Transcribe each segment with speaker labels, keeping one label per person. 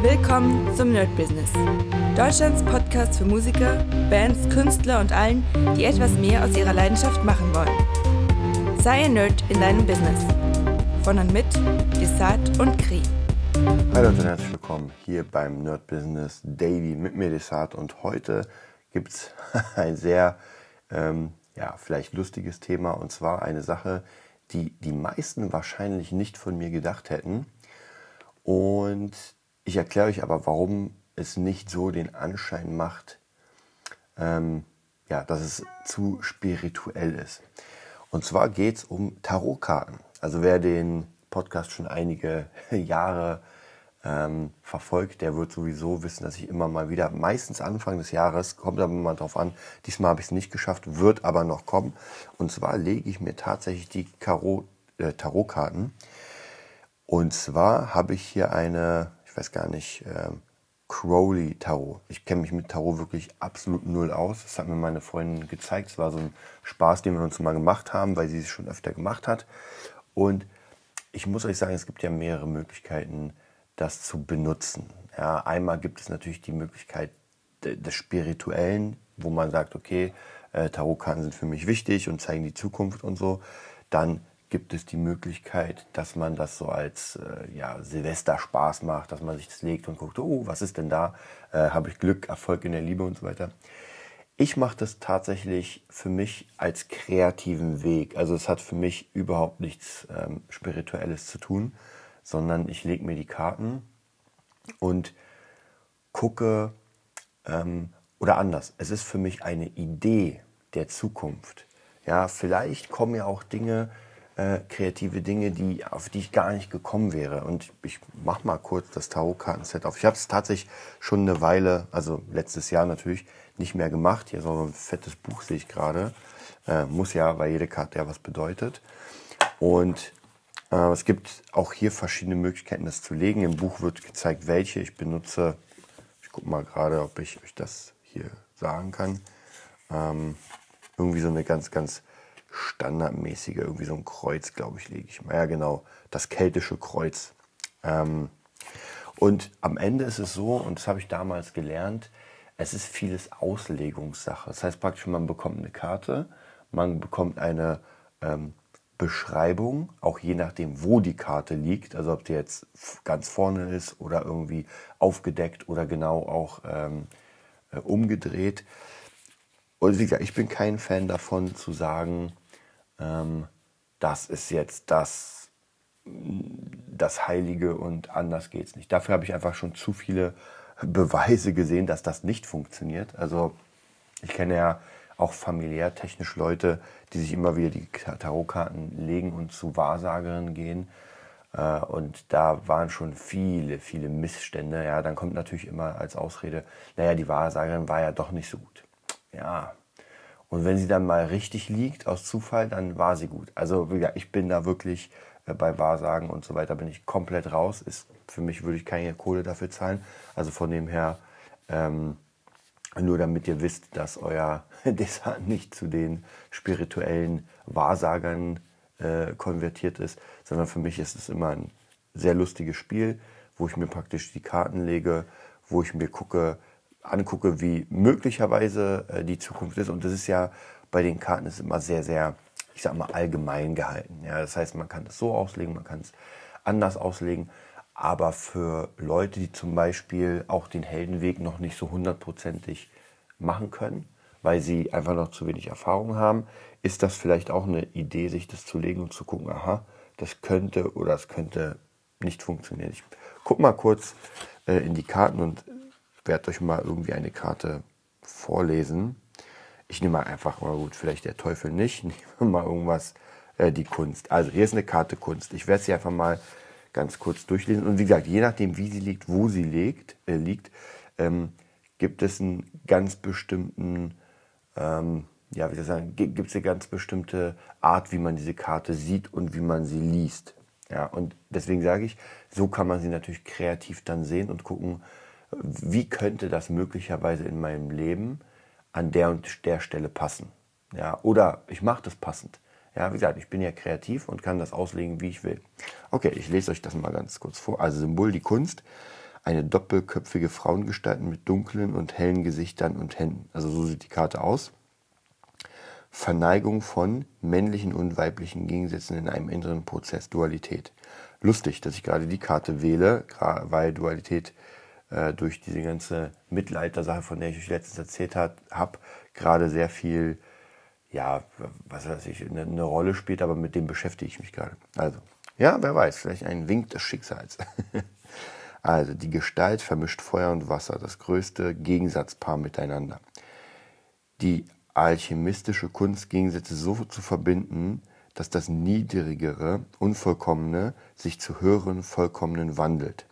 Speaker 1: Willkommen zum Nerd Business. Deutschlands Podcast für Musiker, Bands, Künstler und allen, die etwas mehr aus ihrer Leidenschaft machen wollen. Sei ein Nerd in deinem Business. Von und mit Desart und Kri.
Speaker 2: Hi Leute und herzlich willkommen hier beim Nerd Business Daily mit mir Desart und heute gibt es ein sehr, ähm, ja, vielleicht lustiges Thema und zwar eine Sache, die die meisten wahrscheinlich nicht von mir gedacht hätten. Und ich erkläre euch aber, warum es nicht so den Anschein macht, ähm, ja, dass es zu spirituell ist. Und zwar geht es um Tarotkarten. Also wer den Podcast schon einige Jahre ähm, verfolgt, der wird sowieso wissen, dass ich immer mal wieder, meistens Anfang des Jahres, kommt aber mal drauf an, diesmal habe ich es nicht geschafft, wird aber noch kommen. Und zwar lege ich mir tatsächlich die äh, Tarotkarten. Und zwar habe ich hier eine, weiß gar nicht, äh, Crowley Tarot. Ich kenne mich mit Tarot wirklich absolut null aus. Das hat mir meine Freundin gezeigt. Es war so ein Spaß, den wir uns mal gemacht haben, weil sie es schon öfter gemacht hat. Und ich muss euch sagen, es gibt ja mehrere Möglichkeiten, das zu benutzen. Ja, einmal gibt es natürlich die Möglichkeit des Spirituellen, wo man sagt, okay, äh, Tarotkarten sind für mich wichtig und zeigen die Zukunft und so. Dann gibt es die Möglichkeit, dass man das so als äh, ja, Silvester-Spaß macht, dass man sich das legt und guckt, oh, was ist denn da? Äh, Habe ich Glück, Erfolg in der Liebe und so weiter. Ich mache das tatsächlich für mich als kreativen Weg. Also es hat für mich überhaupt nichts ähm, Spirituelles zu tun, sondern ich lege mir die Karten und gucke, ähm, oder anders, es ist für mich eine Idee der Zukunft. Ja, vielleicht kommen ja auch Dinge, äh, kreative Dinge, die, auf die ich gar nicht gekommen wäre. Und ich mache mal kurz das Tarotkartenset auf. Ich habe es tatsächlich schon eine Weile, also letztes Jahr natürlich, nicht mehr gemacht. Hier so ein fettes Buch sehe ich gerade. Äh, muss ja, weil jede Karte ja was bedeutet. Und äh, es gibt auch hier verschiedene Möglichkeiten, das zu legen. Im Buch wird gezeigt, welche ich benutze. Ich gucke mal gerade, ob ich euch das hier sagen kann. Ähm, irgendwie so eine ganz, ganz standardmäßige, irgendwie so ein Kreuz, glaube ich, lege ich mal. Ja, genau, das keltische Kreuz. Ähm, und am Ende ist es so, und das habe ich damals gelernt, es ist vieles Auslegungssache. Das heißt praktisch, man bekommt eine Karte, man bekommt eine ähm, Beschreibung, auch je nachdem, wo die Karte liegt, also ob die jetzt ganz vorne ist oder irgendwie aufgedeckt oder genau auch ähm, äh, umgedreht. Und wie gesagt, ich bin kein Fan davon zu sagen, ähm, das ist jetzt das, das Heilige und anders geht es nicht. Dafür habe ich einfach schon zu viele Beweise gesehen, dass das nicht funktioniert. Also ich kenne ja auch familiär technisch Leute, die sich immer wieder die Tarotkarten legen und zu Wahrsagerinnen gehen. Äh, und da waren schon viele, viele Missstände. Ja, dann kommt natürlich immer als Ausrede, naja, die Wahrsagerin war ja doch nicht so gut. Ja. Und wenn sie dann mal richtig liegt aus Zufall, dann war sie gut. Also ja, ich bin da wirklich äh, bei Wahrsagen und so weiter bin ich komplett raus. Ist für mich würde ich keine Kohle dafür zahlen. Also von dem her ähm, nur damit ihr wisst, dass euer Dessert nicht zu den spirituellen Wahrsagern äh, konvertiert ist, sondern für mich ist es immer ein sehr lustiges Spiel, wo ich mir praktisch die Karten lege, wo ich mir gucke, angucke, wie möglicherweise äh, die Zukunft ist. Und das ist ja bei den Karten ist immer sehr, sehr, ich sag mal, allgemein gehalten. Ja, das heißt, man kann es so auslegen, man kann es anders auslegen. Aber für Leute, die zum Beispiel auch den Heldenweg noch nicht so hundertprozentig machen können, weil sie einfach noch zu wenig Erfahrung haben, ist das vielleicht auch eine Idee, sich das zu legen und zu gucken, aha, das könnte oder das könnte nicht funktionieren. Ich gucke mal kurz äh, in die Karten und werde euch mal irgendwie eine Karte vorlesen. Ich nehme mal einfach mal gut, vielleicht der Teufel nicht, ich nehme mal irgendwas, äh, die Kunst. Also hier ist eine Karte Kunst. Ich werde sie einfach mal ganz kurz durchlesen. Und wie gesagt, je nachdem, wie sie liegt, wo sie liegt, äh, liegt ähm, gibt es einen ganz bestimmten, ähm, ja, wie soll ich sagen, gibt es eine ganz bestimmte Art, wie man diese Karte sieht und wie man sie liest. Ja, und deswegen sage ich, so kann man sie natürlich kreativ dann sehen und gucken, wie könnte das möglicherweise in meinem Leben an der und der Stelle passen. Ja, oder ich mache das passend. Ja, wie gesagt, ich bin ja kreativ und kann das auslegen, wie ich will. Okay, ich lese euch das mal ganz kurz vor. Also Symbol die Kunst. eine doppelköpfige Frauengestalt mit dunklen und hellen Gesichtern und Händen. Also so sieht die Karte aus. Verneigung von männlichen und weiblichen Gegensätzen in einem inneren Prozess, Dualität. Lustig, dass ich gerade die Karte wähle, weil Dualität äh, durch diese ganze Mittelalter-Sache, von der ich euch letztens erzählt habe, gerade sehr viel, ja, was weiß ich, eine, eine Rolle spielt, aber mit dem beschäftige ich mich gerade. Also, ja, wer weiß, vielleicht ein Wink des Schicksals. also, die Gestalt vermischt Feuer und Wasser, das größte Gegensatzpaar miteinander. Die alchemistische Kunst, Gegensätze so zu verbinden, dass das Niedrigere, Unvollkommene sich zu höheren, Vollkommenen wandelt.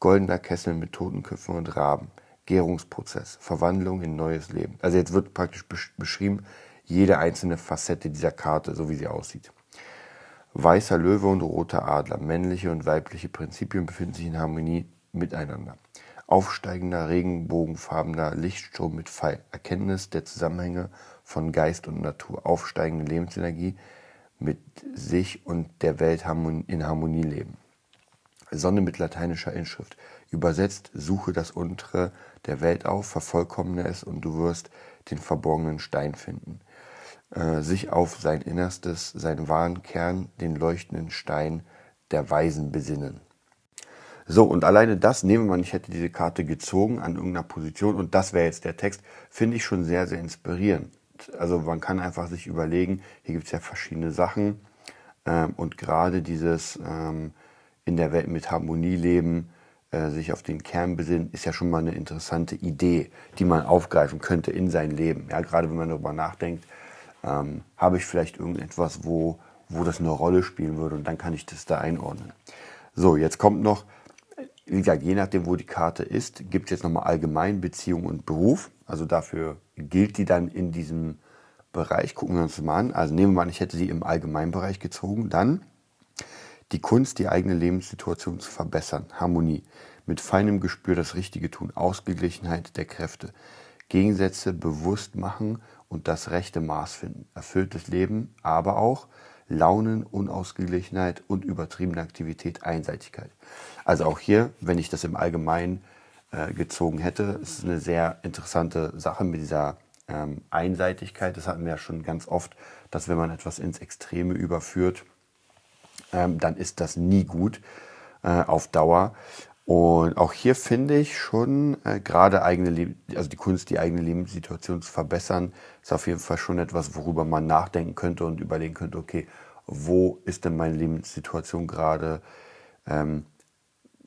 Speaker 2: Goldener Kessel mit Totenköpfen und Raben. Gärungsprozess, Verwandlung in neues Leben. Also jetzt wird praktisch beschrieben jede einzelne Facette dieser Karte, so wie sie aussieht. Weißer Löwe und roter Adler, männliche und weibliche Prinzipien befinden sich in Harmonie miteinander. Aufsteigender, regenbogenfarbener Lichtstrom mit Pfeil, Erkenntnis der Zusammenhänge von Geist und Natur, aufsteigende Lebensenergie mit sich und der Welt in Harmonie leben. Sonne mit lateinischer Inschrift. Übersetzt, suche das Untere der Welt auf, vervollkommne es und du wirst den verborgenen Stein finden. Äh, sich auf sein Innerstes, seinen wahren Kern, den leuchtenden Stein der Weisen besinnen. So, und alleine das, nehmen wir mal, ich hätte diese Karte gezogen an irgendeiner Position und das wäre jetzt der Text, finde ich schon sehr, sehr inspirierend. Also man kann einfach sich überlegen, hier gibt es ja verschiedene Sachen ähm, und gerade dieses ähm, in der Welt mit Harmonie leben, äh, sich auf den Kern besinnen, ist ja schon mal eine interessante Idee, die man aufgreifen könnte in sein Leben. Ja, gerade wenn man darüber nachdenkt, ähm, habe ich vielleicht irgendetwas, wo, wo das eine Rolle spielen würde und dann kann ich das da einordnen. So, jetzt kommt noch, wie gesagt, je nachdem, wo die Karte ist, gibt es jetzt nochmal allgemein Beziehung und Beruf. Also dafür gilt die dann in diesem Bereich. Gucken wir uns mal an. Also nehmen wir mal, ich hätte sie im Allgemeinbereich gezogen. Dann die Kunst, die eigene Lebenssituation zu verbessern. Harmonie. Mit feinem Gespür das Richtige tun. Ausgeglichenheit der Kräfte. Gegensätze bewusst machen und das rechte Maß finden. Erfülltes Leben, aber auch Launen, Unausgeglichenheit und übertriebene Aktivität, Einseitigkeit. Also auch hier, wenn ich das im Allgemeinen äh, gezogen hätte, ist eine sehr interessante Sache mit dieser ähm, Einseitigkeit. Das hatten wir ja schon ganz oft, dass wenn man etwas ins Extreme überführt, dann ist das nie gut äh, auf Dauer. Und auch hier finde ich schon äh, gerade eigene, Leb also die Kunst, die eigene Lebenssituation zu verbessern, ist auf jeden Fall schon etwas, worüber man nachdenken könnte und überlegen könnte, okay, wo ist denn meine Lebenssituation gerade ähm,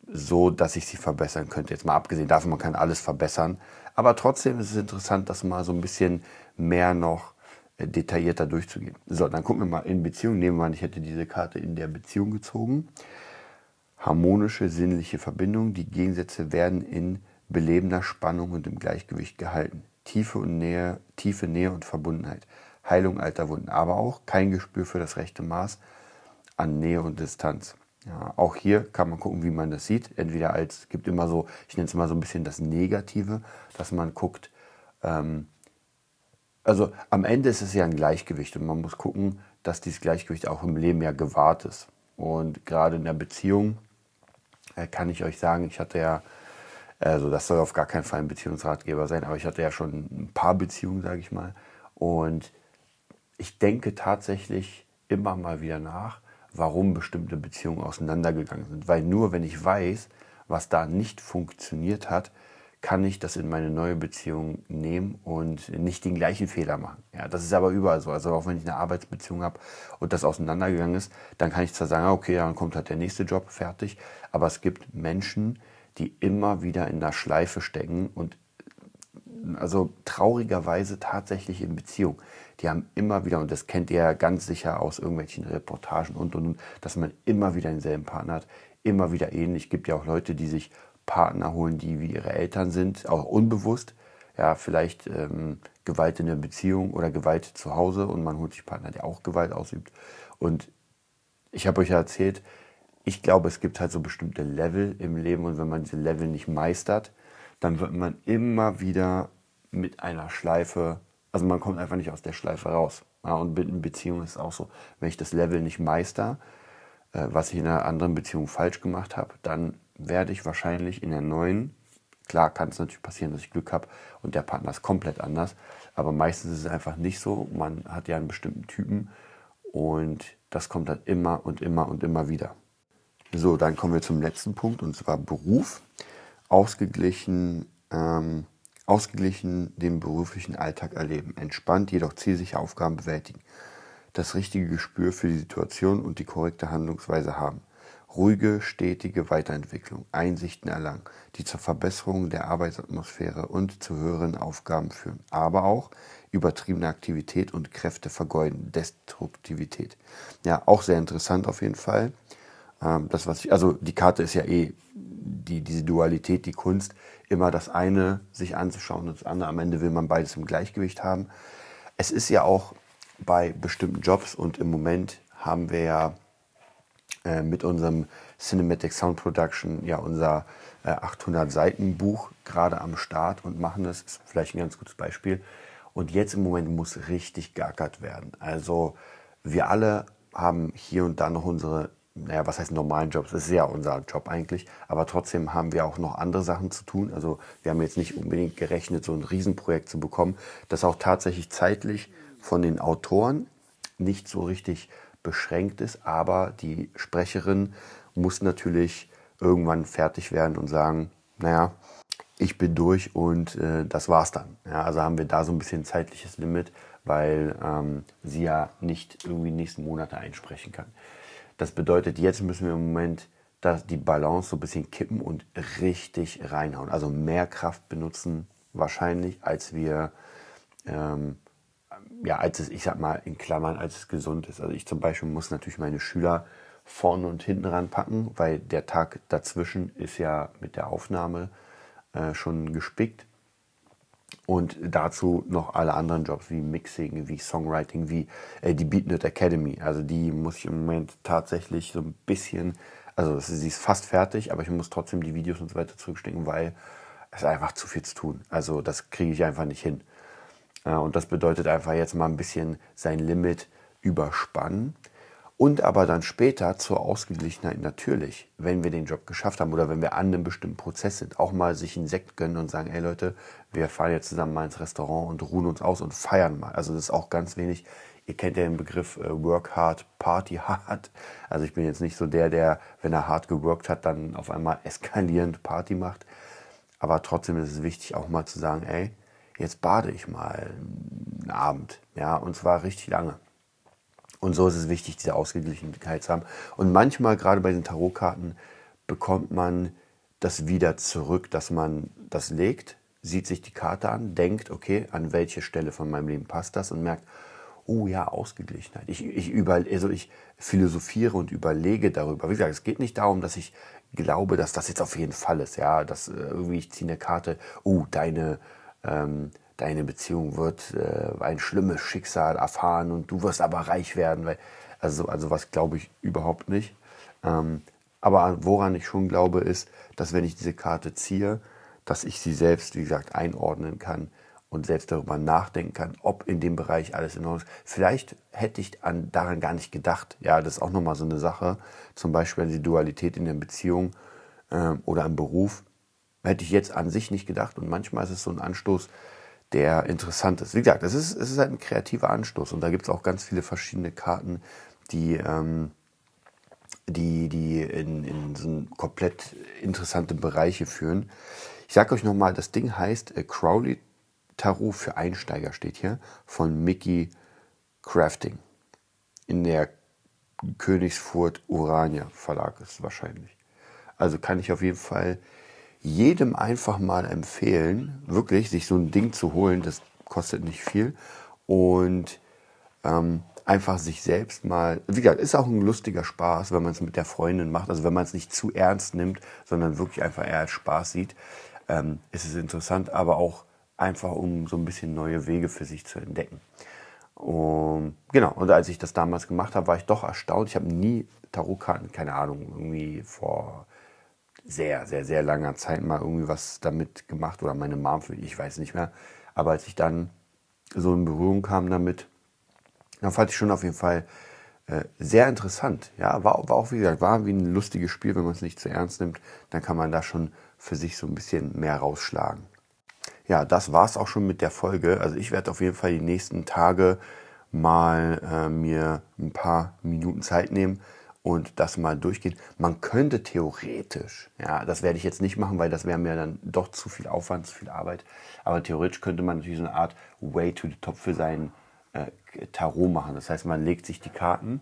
Speaker 2: so, dass ich sie verbessern könnte. Jetzt mal abgesehen davon, man kann alles verbessern, aber trotzdem ist es interessant, das mal so ein bisschen mehr noch detaillierter durchzugehen. So, dann gucken wir mal in Beziehung. Nehmen wir an, ich hätte diese Karte in der Beziehung gezogen. Harmonische sinnliche Verbindung. Die Gegensätze werden in belebender Spannung und im Gleichgewicht gehalten. Tiefe und Nähe, tiefe Nähe und Verbundenheit. Heilung alter Wunden, aber auch kein Gespür für das rechte Maß an Nähe und Distanz. Ja, auch hier kann man gucken, wie man das sieht. Entweder als, gibt immer so, ich nenne es mal so ein bisschen das Negative, dass man guckt, ähm, also am Ende ist es ja ein Gleichgewicht und man muss gucken, dass dieses Gleichgewicht auch im Leben ja gewahrt ist. Und gerade in der Beziehung äh, kann ich euch sagen, ich hatte ja, also das soll auf gar keinen Fall ein Beziehungsratgeber sein, aber ich hatte ja schon ein paar Beziehungen, sage ich mal. Und ich denke tatsächlich immer mal wieder nach, warum bestimmte Beziehungen auseinandergegangen sind. Weil nur wenn ich weiß, was da nicht funktioniert hat, kann ich das in meine neue Beziehung nehmen und nicht den gleichen Fehler machen. Ja, das ist aber überall so. Also auch wenn ich eine Arbeitsbeziehung habe und das auseinandergegangen ist, dann kann ich zwar sagen, okay, dann kommt halt der nächste Job fertig, aber es gibt Menschen, die immer wieder in der Schleife stecken und also traurigerweise tatsächlich in Beziehung. Die haben immer wieder, und das kennt ihr ja ganz sicher aus irgendwelchen Reportagen und und und, dass man immer wieder denselben Partner hat, immer wieder ähnlich. Es gibt ja auch Leute, die sich Partner holen, die wie ihre Eltern sind, auch unbewusst. Ja, vielleicht ähm, Gewalt in der Beziehung oder Gewalt zu Hause und man holt sich Partner, der auch Gewalt ausübt. Und ich habe euch ja erzählt, ich glaube, es gibt halt so bestimmte Level im Leben und wenn man diese Level nicht meistert, dann wird man immer wieder mit einer Schleife, also man kommt einfach nicht aus der Schleife raus. Ja, und mit einer Beziehung ist es auch so, wenn ich das Level nicht meister, äh, was ich in einer anderen Beziehung falsch gemacht habe, dann werde ich wahrscheinlich in der neuen, klar kann es natürlich passieren, dass ich Glück habe und der Partner ist komplett anders, aber meistens ist es einfach nicht so. Man hat ja einen bestimmten Typen und das kommt dann immer und immer und immer wieder. So, dann kommen wir zum letzten Punkt und zwar Beruf. Ausgeglichen, ähm, ausgeglichen den beruflichen Alltag erleben. Entspannt, jedoch zielsicher Aufgaben bewältigen. Das richtige Gespür für die Situation und die korrekte Handlungsweise haben ruhige, stetige Weiterentwicklung, Einsichten erlangen, die zur Verbesserung der Arbeitsatmosphäre und zu höheren Aufgaben führen, aber auch übertriebene Aktivität und Kräfte vergeuden, Destruktivität. Ja, auch sehr interessant auf jeden Fall. Ähm, das, was ich, also die Karte ist ja eh die, diese Dualität, die Kunst, immer das eine sich anzuschauen und das andere. Am Ende will man beides im Gleichgewicht haben. Es ist ja auch bei bestimmten Jobs und im Moment haben wir ja äh, mit unserem Cinematic Sound Production ja unser äh, 800 Seiten Buch gerade am Start und machen das. Ist vielleicht ein ganz gutes Beispiel. Und jetzt im Moment muss richtig gackert werden. Also wir alle haben hier und da noch unsere, naja, was heißt normalen Jobs? Das ist ja unser Job eigentlich. Aber trotzdem haben wir auch noch andere Sachen zu tun. Also wir haben jetzt nicht unbedingt gerechnet, so ein Riesenprojekt zu bekommen, das auch tatsächlich zeitlich von den Autoren nicht so richtig beschränkt ist, aber die Sprecherin muss natürlich irgendwann fertig werden und sagen, naja, ich bin durch und äh, das war's dann. Ja, also haben wir da so ein bisschen zeitliches Limit, weil ähm, sie ja nicht irgendwie nächsten Monate einsprechen kann. Das bedeutet, jetzt müssen wir im Moment dass die Balance so ein bisschen kippen und richtig reinhauen. Also mehr Kraft benutzen wahrscheinlich, als wir ähm, ja, als es, ich sag mal, in Klammern, als es gesund ist. Also ich zum Beispiel muss natürlich meine Schüler vorne und hinten ranpacken, weil der Tag dazwischen ist ja mit der Aufnahme äh, schon gespickt. Und dazu noch alle anderen Jobs wie Mixing, wie Songwriting, wie äh, die Beatnut Academy. Also die muss ich im Moment tatsächlich so ein bisschen, also sie ist fast fertig, aber ich muss trotzdem die Videos und so weiter zurückstecken, weil es einfach zu viel zu tun. Also das kriege ich einfach nicht hin. Und das bedeutet einfach jetzt mal ein bisschen sein Limit überspannen. Und aber dann später zur Ausgeglichenheit natürlich, wenn wir den Job geschafft haben oder wenn wir an einem bestimmten Prozess sind, auch mal sich einen Sekt gönnen und sagen, ey Leute, wir fahren jetzt zusammen mal ins Restaurant und ruhen uns aus und feiern mal. Also das ist auch ganz wenig. Ihr kennt ja den Begriff äh, Work Hard, Party Hard. Also ich bin jetzt nicht so der, der, wenn er hart geworkt hat, dann auf einmal eskalierend Party macht. Aber trotzdem ist es wichtig, auch mal zu sagen, ey, jetzt bade ich mal einen Abend, ja, und zwar richtig lange. Und so ist es wichtig, diese Ausgeglichenheit zu haben. Und manchmal, gerade bei den Tarotkarten, bekommt man das wieder zurück, dass man das legt, sieht sich die Karte an, denkt, okay, an welche Stelle von meinem Leben passt das und merkt, oh ja, Ausgeglichenheit. Ich, ich, über, also ich philosophiere und überlege darüber. Wie gesagt, es geht nicht darum, dass ich glaube, dass das jetzt auf jeden Fall ist. Ja, dass äh, irgendwie ich ziehe eine Karte, oh, deine ähm, deine Beziehung wird äh, ein schlimmes Schicksal erfahren und du wirst aber reich werden. Weil, also, also was glaube ich überhaupt nicht. Ähm, aber woran ich schon glaube, ist, dass wenn ich diese Karte ziehe, dass ich sie selbst, wie gesagt, einordnen kann und selbst darüber nachdenken kann, ob in dem Bereich alles in Ordnung ist. Vielleicht hätte ich an, daran gar nicht gedacht. Ja, das ist auch nochmal so eine Sache. Zum Beispiel die Dualität in der Beziehung äh, oder im Beruf Hätte ich jetzt an sich nicht gedacht. Und manchmal ist es so ein Anstoß, der interessant ist. Wie gesagt, es ist, es ist halt ein kreativer Anstoß. Und da gibt es auch ganz viele verschiedene Karten, die, ähm, die, die in, in so komplett interessante Bereiche führen. Ich sage euch nochmal, das Ding heißt äh, Crowley Tarot für Einsteiger steht hier von Mickey Crafting in der Königsfurt Urania Verlag ist wahrscheinlich. Also kann ich auf jeden Fall jedem einfach mal empfehlen, wirklich sich so ein Ding zu holen. Das kostet nicht viel. Und ähm, einfach sich selbst mal, wie gesagt, ist auch ein lustiger Spaß, wenn man es mit der Freundin macht. Also wenn man es nicht zu ernst nimmt, sondern wirklich einfach eher als Spaß sieht, ähm, ist es interessant, aber auch einfach, um so ein bisschen neue Wege für sich zu entdecken. Und, genau, und als ich das damals gemacht habe, war ich doch erstaunt. Ich habe nie Tarotkarten, keine Ahnung, irgendwie vor sehr, sehr, sehr langer Zeit mal irgendwie was damit gemacht oder meine Mom, ich weiß nicht mehr. Aber als ich dann so in Berührung kam damit, dann fand ich schon auf jeden Fall äh, sehr interessant. Ja, war, war auch, wie gesagt, war wie ein lustiges Spiel, wenn man es nicht zu ernst nimmt, dann kann man da schon für sich so ein bisschen mehr rausschlagen. Ja, das war es auch schon mit der Folge. Also ich werde auf jeden Fall die nächsten Tage mal äh, mir ein paar Minuten Zeit nehmen und das mal durchgehen. Man könnte theoretisch, ja, das werde ich jetzt nicht machen, weil das wäre mir dann doch zu viel Aufwand, zu viel Arbeit. Aber theoretisch könnte man natürlich so eine Art Way to the Top für sein äh, Tarot machen. Das heißt, man legt sich die Karten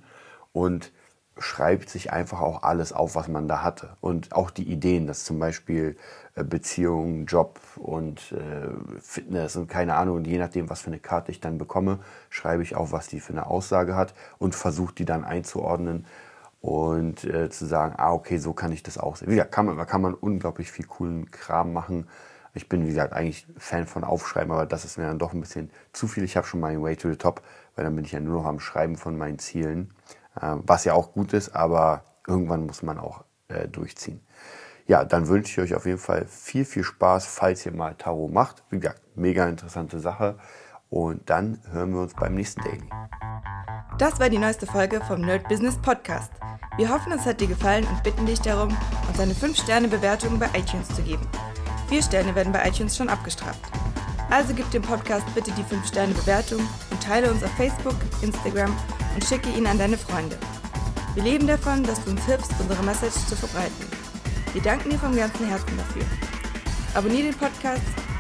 Speaker 2: und schreibt sich einfach auch alles auf, was man da hatte. Und auch die Ideen, dass zum Beispiel äh, Beziehung, Job und äh, Fitness und keine Ahnung. Und je nachdem, was für eine Karte ich dann bekomme, schreibe ich auch, was die für eine Aussage hat und versuche die dann einzuordnen und äh, zu sagen, ah, okay, so kann ich das auch sehen. Wie gesagt, kann man, kann man unglaublich viel coolen Kram machen. Ich bin, wie gesagt, eigentlich Fan von Aufschreiben, aber das ist mir dann doch ein bisschen zu viel. Ich habe schon meinen Way to the Top, weil dann bin ich ja nur noch am Schreiben von meinen Zielen, äh, was ja auch gut ist, aber irgendwann muss man auch äh, durchziehen. Ja, dann wünsche ich euch auf jeden Fall viel, viel Spaß, falls ihr mal Tarot macht. Wie gesagt, mega interessante Sache. Und dann hören wir uns beim nächsten Daily.
Speaker 1: Das war die neueste Folge vom Nerd Business Podcast. Wir hoffen, es hat dir gefallen und bitten dich darum, uns eine 5-Sterne-Bewertung bei iTunes zu geben. Vier Sterne werden bei iTunes schon abgestraft. Also gib dem Podcast bitte die 5-Sterne-Bewertung und teile uns auf Facebook, Instagram und schicke ihn an deine Freunde. Wir leben davon, dass du uns hilfst, unsere Message zu verbreiten. Wir danken dir vom ganzen Herzen dafür. Abonnier den Podcast,